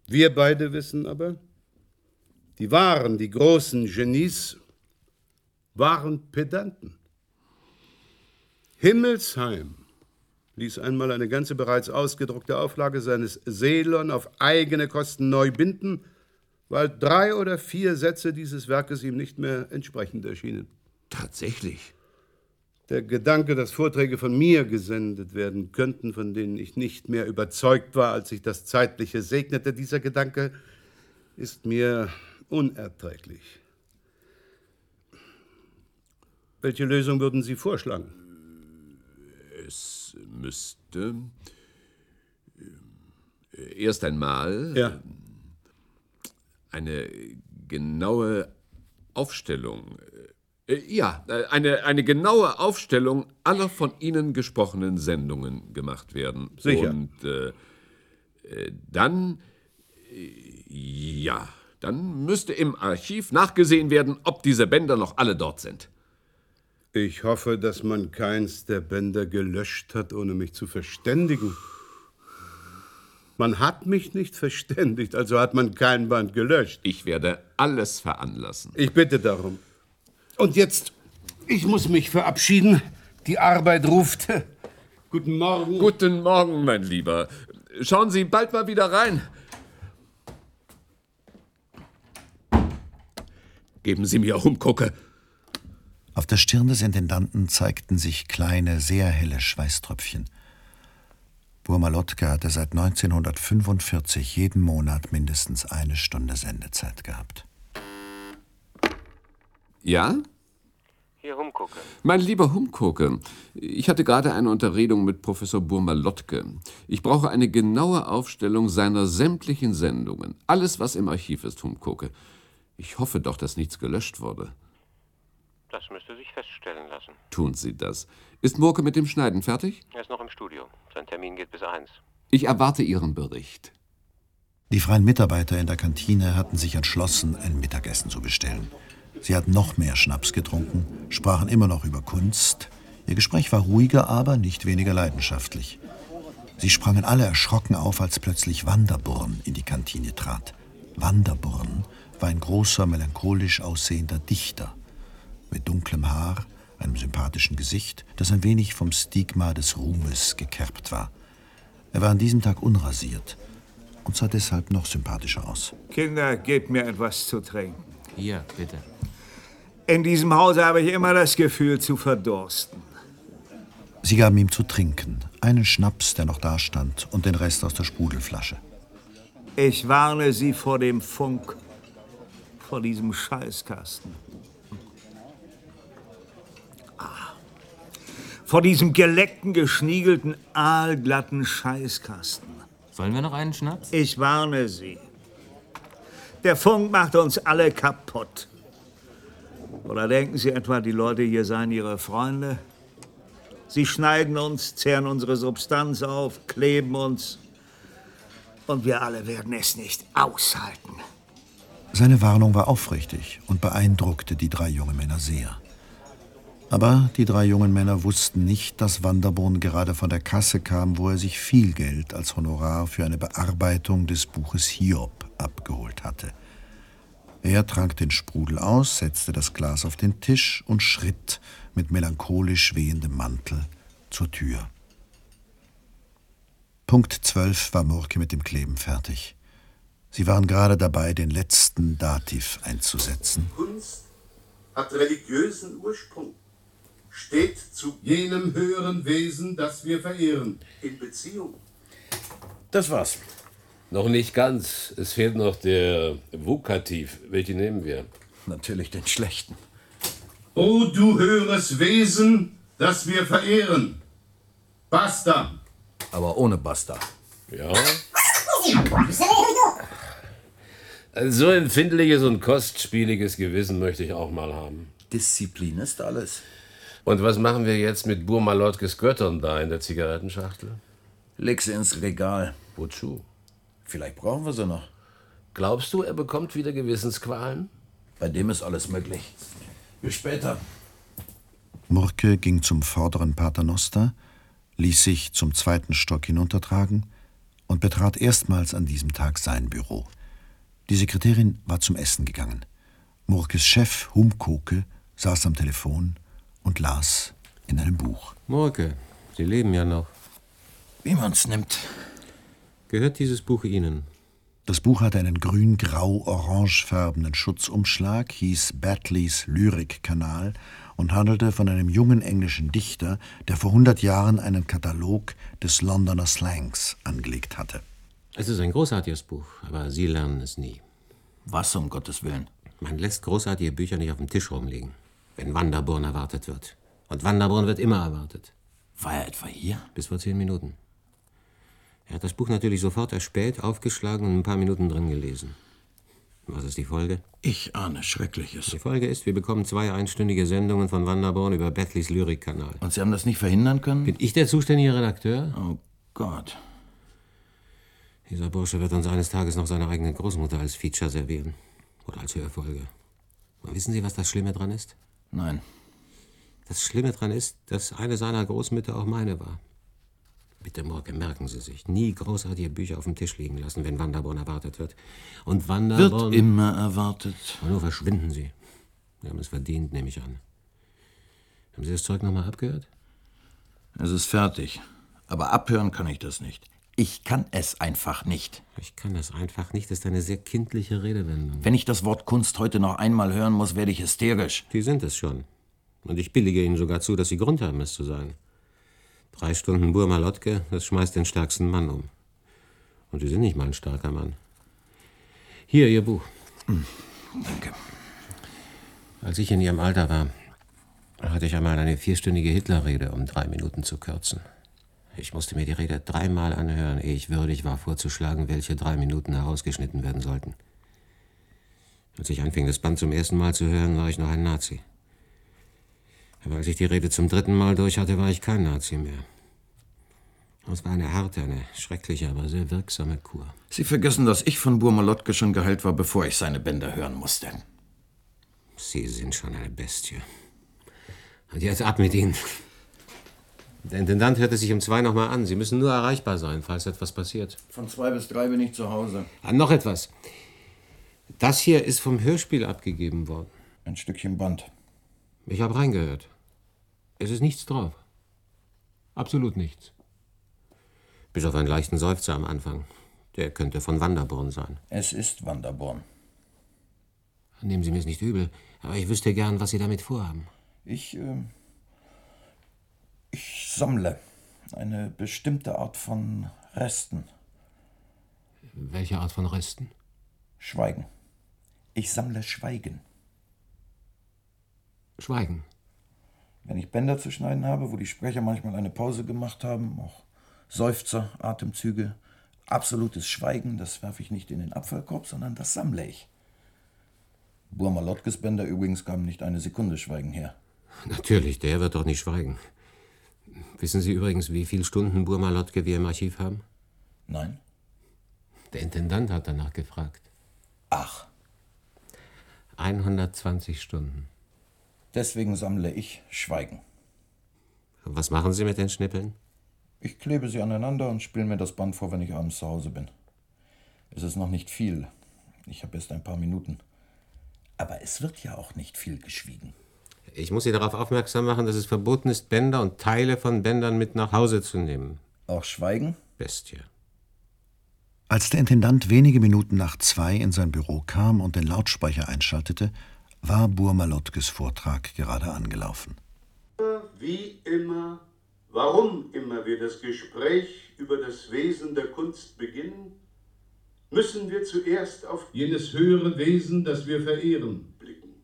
Wir beide wissen aber, die wahren, die großen Genies waren Pedanten. Himmelsheim ließ einmal eine ganze bereits ausgedruckte Auflage seines Selon auf eigene Kosten neu binden, weil drei oder vier Sätze dieses Werkes ihm nicht mehr entsprechend erschienen. Tatsächlich. Der Gedanke, dass Vorträge von mir gesendet werden könnten, von denen ich nicht mehr überzeugt war, als ich das Zeitliche segnete, dieser Gedanke ist mir unerträglich. Welche Lösung würden Sie vorschlagen? Es müsste äh, erst einmal Ja. eine genaue Aufstellung. Äh, Ja, äh, eine, eine genaue Aufstellung aller von Ihnen gesprochenen Sendungen gemacht werden. Sicher. Und äh, äh, dann, ja, dann müsste im Archiv nachgesehen werden, ob diese Bänder noch alle dort sind. Ich hoffe, dass man keins der Bänder gelöscht hat, ohne mich zu verständigen. Man hat mich nicht verständigt, also hat man kein Band gelöscht. Ich werde alles veranlassen. Ich bitte darum. Und jetzt, ich muss mich verabschieden. Die Arbeit ruft. Guten Morgen. Guten Morgen, mein Lieber. Schauen Sie bald mal wieder rein. Geben Sie mir Umgucke. Auf der Stirn des Intendanten zeigten sich kleine, sehr helle Schweißtröpfchen. Burmalotka hatte seit 1945 jeden Monat mindestens eine Stunde Sendezeit gehabt. Ja? Hier Humkucke. Mein lieber Humkoke, ich hatte gerade eine Unterredung mit Professor Burma-Lottke. Ich brauche eine genaue Aufstellung seiner sämtlichen Sendungen. Alles, was im Archiv ist, Humkoke. Ich hoffe doch, dass nichts gelöscht wurde. Das müsste sich feststellen lassen. Tun Sie das. Ist Murke mit dem Schneiden fertig? Er ist noch im Studio. Sein Termin geht bis eins. Ich erwarte Ihren Bericht. Die freien Mitarbeiter in der Kantine hatten sich entschlossen, ein Mittagessen zu bestellen. Sie hatten noch mehr Schnaps getrunken, sprachen immer noch über Kunst. Ihr Gespräch war ruhiger, aber nicht weniger leidenschaftlich. Sie sprangen alle erschrocken auf, als plötzlich Wanderborn in die Kantine trat. Wanderborn war ein großer, melancholisch aussehender Dichter mit dunklem Haar, einem sympathischen Gesicht, das ein wenig vom Stigma des Ruhmes gekerbt war. Er war an diesem Tag unrasiert und sah deshalb noch sympathischer aus. Kinder, gebt mir etwas zu trinken. Hier, bitte. In diesem Hause habe ich immer das Gefühl zu verdursten. Sie gaben ihm zu trinken, einen Schnaps, der noch dastand, und den Rest aus der Sprudelflasche. Ich warne Sie vor dem Funk, vor diesem Scheißkasten. Ah. Vor diesem geleckten, geschniegelten, aalglatten Scheißkasten. Sollen wir noch einen Schnaps? Ich warne Sie. Der Funk macht uns alle kaputt. Oder denken Sie etwa, die Leute hier seien Ihre Freunde? Sie schneiden uns, zehren unsere Substanz auf, kleben uns. Und wir alle werden es nicht aushalten. Seine Warnung war aufrichtig und beeindruckte die drei jungen Männer sehr. Aber die drei jungen Männer wussten nicht, dass Wanderborn gerade von der Kasse kam, wo er sich viel Geld als Honorar für eine Bearbeitung des Buches Hiob abgeholt hatte. Er trank den Sprudel aus, setzte das Glas auf den Tisch und schritt mit melancholisch wehendem Mantel zur Tür. Punkt zwölf war Murke mit dem Kleben fertig. Sie waren gerade dabei, den letzten Dativ einzusetzen. Kunst hat religiösen Ursprung, steht zu jenem höheren Wesen, das wir verehren. in Beziehung. Das war's. Noch nicht ganz. Es fehlt noch der Vokativ. Welchen nehmen wir? Natürlich den schlechten. O du höheres Wesen, das wir verehren. Basta. Aber ohne Basta. Ja. Ein so empfindliches und kostspieliges Gewissen möchte ich auch mal haben. Disziplin ist alles. Und was machen wir jetzt mit Burmalotkes Göttern da in der Zigarettenschachtel? Leg sie ins Regal. Wozu? Vielleicht brauchen wir sie noch. Glaubst du, er bekommt wieder Gewissensqualen? Bei dem ist alles möglich. Bis später. Murke ging zum vorderen Paternoster, ließ sich zum zweiten Stock hinuntertragen und betrat erstmals an diesem Tag sein Büro. Die Sekretärin war zum Essen gegangen. Murkes Chef, Humkoke, saß am Telefon und las in einem Buch. Murke, Sie leben ja noch. Wie man's nimmt. Gehört dieses Buch Ihnen? Das Buch hatte einen grün-grau-orangefarbenen Schutzumschlag, hieß Batleys Lyrikkanal und handelte von einem jungen englischen Dichter, der vor 100 Jahren einen Katalog des Londoner Slangs angelegt hatte. Es ist ein großartiges Buch, aber Sie lernen es nie. Was um Gottes Willen? Man lässt großartige Bücher nicht auf dem Tisch rumliegen, wenn Wanderborn erwartet wird. Und Wanderborn wird immer erwartet. War er etwa hier? Bis vor zehn Minuten. Er hat das Buch natürlich sofort erspäht, aufgeschlagen und ein paar Minuten drin gelesen. Was ist die Folge? Ich ahne Schreckliches. Die Folge ist, wir bekommen zwei einstündige Sendungen von Wanderborn über Batlys Lyrikkanal. Und Sie haben das nicht verhindern können? Bin ich der zuständige Redakteur? Oh Gott. Dieser Bursche wird uns eines Tages noch seine eigene Großmutter als Feature servieren. Oder als Hörfolge. Und wissen Sie, was das Schlimme dran ist? Nein. Das Schlimme dran ist, dass eine seiner Großmütter auch meine war. Bitte, Morke, merken Sie sich. Nie großartige Bücher auf dem Tisch liegen lassen, wenn Wanderborn erwartet wird. Und Wanderborn... Wird immer erwartet. Und nur verschwinden Sie. Sie haben es verdient, nehme ich an. Haben Sie das Zeug nochmal abgehört? Es ist fertig. Aber abhören kann ich das nicht. Ich kann es einfach nicht. Ich kann das einfach nicht. Das ist eine sehr kindliche Redewendung. Wenn ich das Wort Kunst heute noch einmal hören muss, werde ich hysterisch. Sie sind es schon. Und ich billige Ihnen sogar zu, dass Sie Grund haben, es zu sein. Drei Stunden Burmalotke, das schmeißt den stärksten Mann um. Und Sie sind nicht mal ein starker Mann. Hier, Ihr Buch. Danke. Als ich in Ihrem Alter war, hatte ich einmal eine vierstündige Hitlerrede, um drei Minuten zu kürzen. Ich musste mir die Rede dreimal anhören, ehe ich würdig war, vorzuschlagen, welche drei Minuten herausgeschnitten werden sollten. Als ich anfing, das Band zum ersten Mal zu hören, war ich noch ein Nazi. Aber als ich die Rede zum dritten Mal durch hatte, war ich kein Nazi mehr. Es war eine harte, eine schreckliche, aber sehr wirksame Kur. Sie vergessen, dass ich von Burmalotke schon geheilt war, bevor ich seine Bänder hören musste. Sie sind schon eine Bestie. Und jetzt ab mit Ihnen. Der Intendant hörte sich um zwei nochmal an. Sie müssen nur erreichbar sein, falls etwas passiert. Von zwei bis drei bin ich zu Hause. Ah, noch etwas. Das hier ist vom Hörspiel abgegeben worden. Ein Stückchen Band. Ich habe reingehört. Es ist nichts drauf. Absolut nichts. Bis auf einen leichten Seufzer am Anfang. Der könnte von Wanderborn sein. Es ist Wanderborn. Nehmen Sie mir es nicht übel, aber ich wüsste gern, was Sie damit vorhaben. Ich, äh, ich sammle eine bestimmte Art von Resten. Welche Art von Resten? Schweigen. Ich sammle Schweigen. Schweigen. Wenn ich Bänder zu schneiden habe, wo die Sprecher manchmal eine Pause gemacht haben, auch Seufzer, Atemzüge, absolutes Schweigen, das werfe ich nicht in den Abfallkorb, sondern das sammle ich. Burmalotkes Bänder übrigens gaben nicht eine Sekunde Schweigen her. Natürlich, der wird doch nicht schweigen. Wissen Sie übrigens, wie viele Stunden Burmalotke wir im Archiv haben? Nein. Der Intendant hat danach gefragt. Ach. 120 Stunden. Deswegen sammle ich Schweigen. Was machen Sie mit den Schnippeln? Ich klebe sie aneinander und spiele mir das Band vor, wenn ich abends zu Hause bin. Es ist noch nicht viel. Ich habe erst ein paar Minuten. Aber es wird ja auch nicht viel geschwiegen. Ich muss Sie darauf aufmerksam machen, dass es verboten ist, Bänder und Teile von Bändern mit nach Hause zu nehmen. Auch Schweigen? Bestie. Als der Intendant wenige Minuten nach zwei in sein Büro kam und den Lautsprecher einschaltete, war Burmalotkes Vortrag gerade angelaufen. Wie immer, warum immer wir das Gespräch über das Wesen der Kunst beginnen, müssen wir zuerst auf jenes höhere Wesen, das wir verehren, blicken,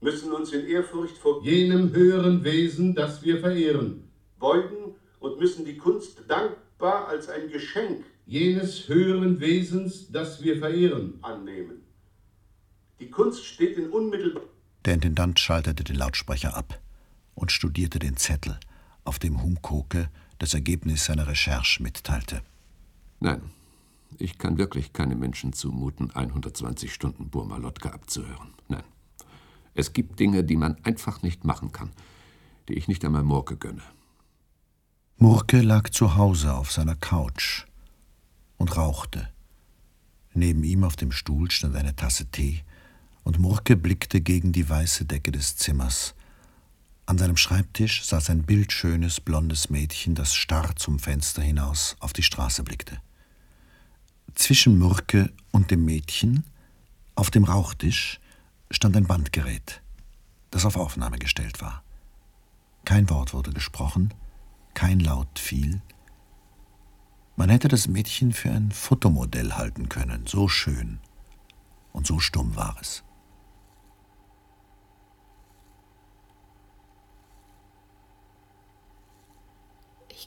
müssen uns in Ehrfurcht vor jenem höheren Wesen, das wir verehren, beugen und müssen die Kunst dankbar als ein Geschenk jenes höheren Wesens, das wir verehren, annehmen. Die Kunst steht in unmittelbar. Der Intendant schaltete den Lautsprecher ab und studierte den Zettel, auf dem Humkoke das Ergebnis seiner Recherche mitteilte. Nein, ich kann wirklich keinem Menschen zumuten, 120 Stunden Burmalotka abzuhören. Nein. Es gibt Dinge, die man einfach nicht machen kann, die ich nicht einmal Murke gönne. Murke lag zu Hause auf seiner Couch und rauchte. Neben ihm auf dem Stuhl stand eine Tasse Tee, und Murke blickte gegen die weiße Decke des Zimmers. An seinem Schreibtisch saß ein bildschönes, blondes Mädchen, das starr zum Fenster hinaus auf die Straße blickte. Zwischen Murke und dem Mädchen, auf dem Rauchtisch, stand ein Bandgerät, das auf Aufnahme gestellt war. Kein Wort wurde gesprochen, kein Laut fiel. Man hätte das Mädchen für ein Fotomodell halten können, so schön und so stumm war es.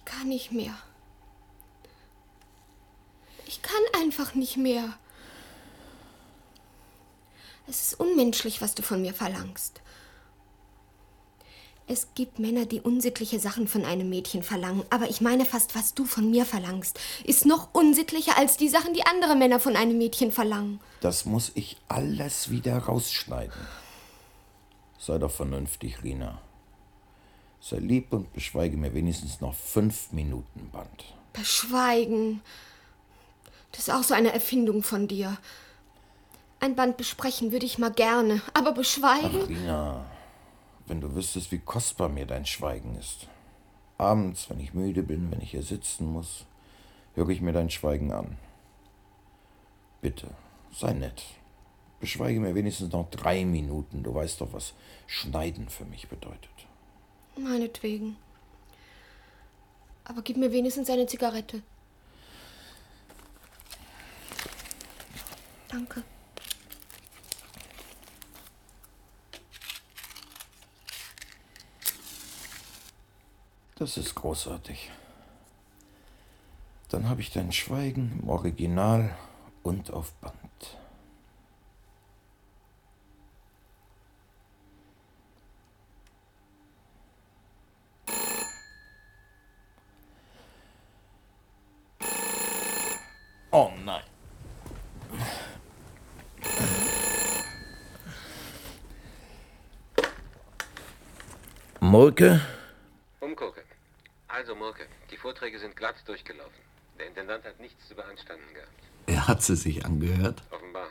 Ich kann nicht mehr. Ich kann einfach nicht mehr. Es ist unmenschlich, was du von mir verlangst. Es gibt Männer, die unsittliche Sachen von einem Mädchen verlangen, aber ich meine fast, was du von mir verlangst, ist noch unsittlicher als die Sachen, die andere Männer von einem Mädchen verlangen. Das muss ich alles wieder rausschneiden. Sei doch vernünftig, Rina. Sei lieb und beschweige mir wenigstens noch fünf Minuten Band. Beschweigen. Das ist auch so eine Erfindung von dir. Ein Band besprechen würde ich mal gerne, aber beschweigen? Ach, Rina, wenn du wüsstest, wie kostbar mir dein Schweigen ist. Abends, wenn ich müde bin, wenn ich hier sitzen muss, höre ich mir dein Schweigen an. Bitte, sei nett. Beschweige mir wenigstens noch drei Minuten. Du weißt doch, was Schneiden für mich bedeutet. Meinetwegen. Aber gib mir wenigstens eine Zigarette. Danke. Das ist großartig. Dann habe ich dein Schweigen im Original und auf Band. Oh nein. Murke? Umgucke. Also, Murke, die Vorträge sind glatt durchgelaufen. Der Intendant hat nichts zu beanstanden gehabt. Er hat sie sich angehört. Offenbar.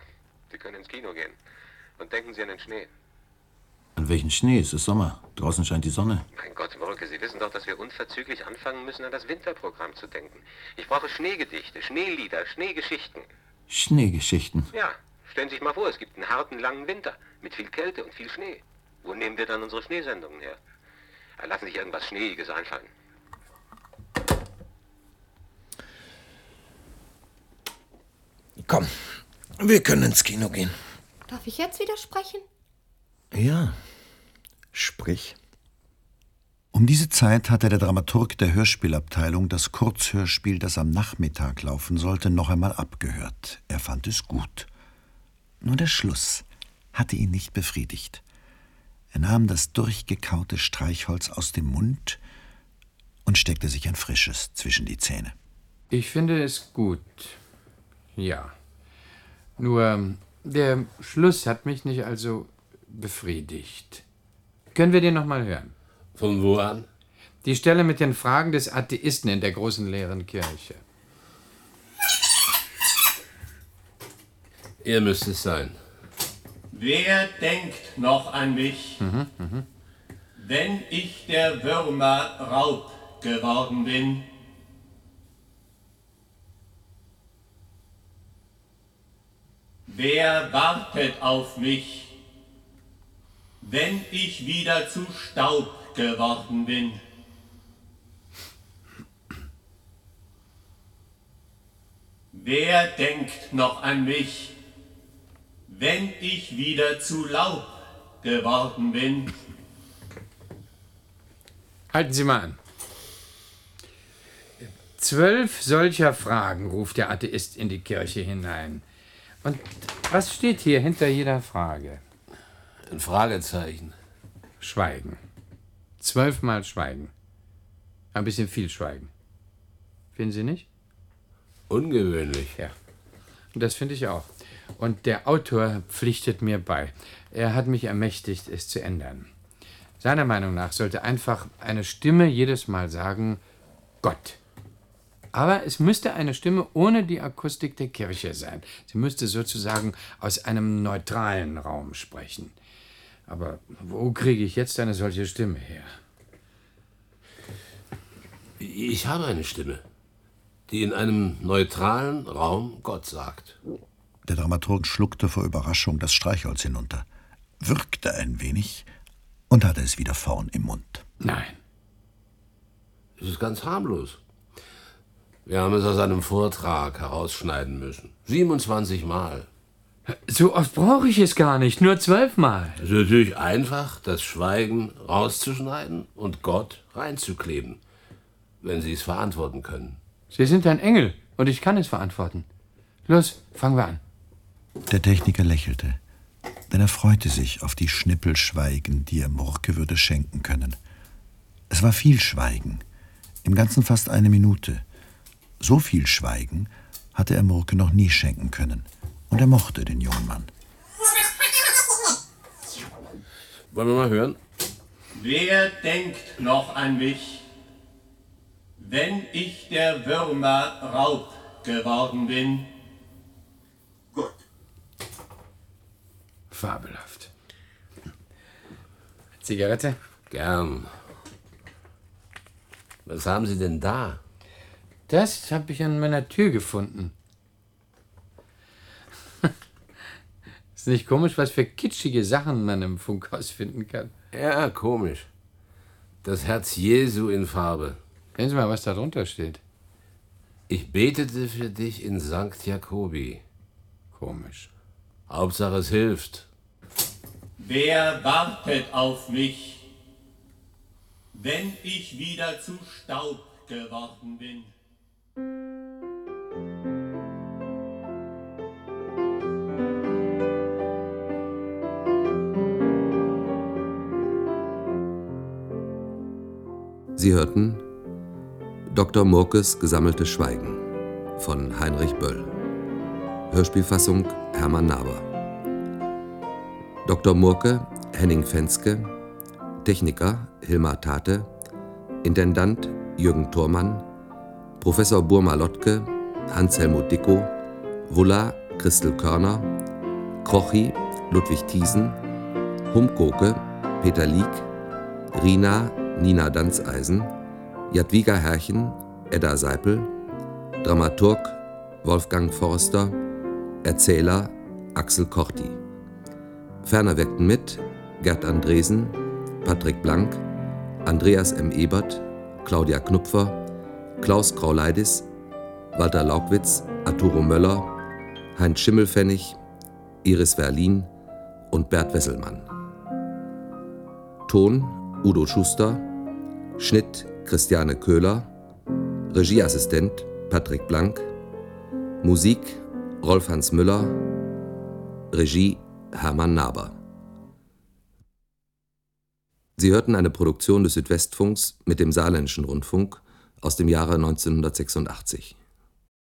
Sie können ins Kino gehen. Und denken Sie an den Schnee. Welchen Schnee? Es ist Sommer. Draußen scheint die Sonne. Mein Gott, Murke, Sie wissen doch, dass wir unverzüglich anfangen müssen, an das Winterprogramm zu denken. Ich brauche Schneegedichte, Schneelieder, Schneegeschichten. Schneegeschichten. Ja, stellen Sie sich mal vor, es gibt einen harten, langen Winter mit viel Kälte und viel Schnee. Wo nehmen wir dann unsere Schneesendungen her? Ja, Lassen Sie sich irgendwas Schneeiges einfallen. Komm, wir können ins Kino gehen. Darf ich jetzt widersprechen? Ja, sprich. Um diese Zeit hatte der Dramaturg der Hörspielabteilung das Kurzhörspiel, das am Nachmittag laufen sollte, noch einmal abgehört. Er fand es gut. Nur der Schluss hatte ihn nicht befriedigt. Er nahm das durchgekaute Streichholz aus dem Mund und steckte sich ein frisches zwischen die Zähne. Ich finde es gut. Ja. Nur der Schluss hat mich nicht also befriedigt. Können wir den noch mal hören? Von wo an? Die Stelle mit den Fragen des Atheisten in der großen leeren Kirche. Er müsste es sein. Wer denkt noch an mich, Mhm, mhm. wenn ich der Würmer Raub geworden bin? Wer wartet auf mich, wenn ich wieder zu Staub geworden bin? Wer denkt noch an mich, wenn ich wieder zu Laub geworden bin? Halten Sie mal an. Zwölf solcher Fragen ruft der Atheist in die Kirche hinein. Und was steht hier hinter jeder Frage? Ein Fragezeichen. Schweigen. Zwölfmal Schweigen. Ein bisschen viel Schweigen. Finden Sie nicht? Ungewöhnlich. Ja. Und das finde ich auch. Und der Autor pflichtet mir bei. Er hat mich ermächtigt, es zu ändern. Seiner Meinung nach sollte einfach eine Stimme jedes Mal sagen, Gott. Aber es müsste eine Stimme ohne die Akustik der Kirche sein. Sie müsste sozusagen aus einem neutralen Raum sprechen. Aber wo kriege ich jetzt eine solche Stimme her? Ich habe eine Stimme, die in einem neutralen Raum Gott sagt. Der Dramaturg schluckte vor Überraschung das Streichholz hinunter, würgte ein wenig und hatte es wieder vorn im Mund. Nein. Es ist ganz harmlos. Wir haben es aus einem Vortrag herausschneiden müssen. 27 Mal. So oft brauche ich es gar nicht, nur zwölfmal. Es ist natürlich einfach, das Schweigen rauszuschneiden und Gott reinzukleben, wenn Sie es verantworten können. Sie sind ein Engel und ich kann es verantworten. Los, fangen wir an. Der Techniker lächelte, denn er freute sich auf die Schnippelschweigen, die er Murke würde schenken können. Es war viel Schweigen, im Ganzen fast eine Minute. So viel Schweigen hatte er Murke noch nie schenken können. Und er mochte den jungen Mann. Wollen wir mal hören? Wer denkt noch an mich, wenn ich der Würmer Raub geworden bin? Fabelhaft. Zigarette? Gern. Was haben Sie denn da? Das habe ich an meiner Tür gefunden. Ist nicht komisch, was für kitschige Sachen man im Funkhaus finden kann. Ja, komisch. Das Herz Jesu in Farbe. Sehen Sie mal, was da drunter steht. Ich betete für dich in St. Jakobi. Komisch. Hauptsache es hilft. Wer wartet auf mich, wenn ich wieder zu Staub geworden bin? Sie hörten Dr. Murkes gesammelte Schweigen. von Heinrich Böll. Hörspielfassung Hermann Naber. Dr. Murke Henning Fenske, Techniker Hilmar Tate, Intendant Jürgen Thormann, Professor Burma Lottke, Hans-Helmut Dickow, Wulla Christel Körner, Krochi Ludwig Thiesen, Humkoke Peter Lieck, Rina Nina Danzeisen, Jadwiga Herrchen Edda Seipel, Dramaturg Wolfgang Forster, Erzähler Axel Korti. Ferner wirkten mit Gerd Andresen, Patrick Blank, Andreas M. Ebert, Claudia Knupfer, Klaus Grauleidis, Walter Laugwitz, Arturo Möller, Heinz Schimmelpfennig, Iris Verlin und Bert Wesselmann. Ton Udo Schuster, Schnitt Christiane Köhler, Regieassistent Patrick Blank, Musik Rolf-Hans Müller, Regie Hermann Naber. Sie hörten eine Produktion des Südwestfunks mit dem Saarländischen Rundfunk aus dem Jahre 1986.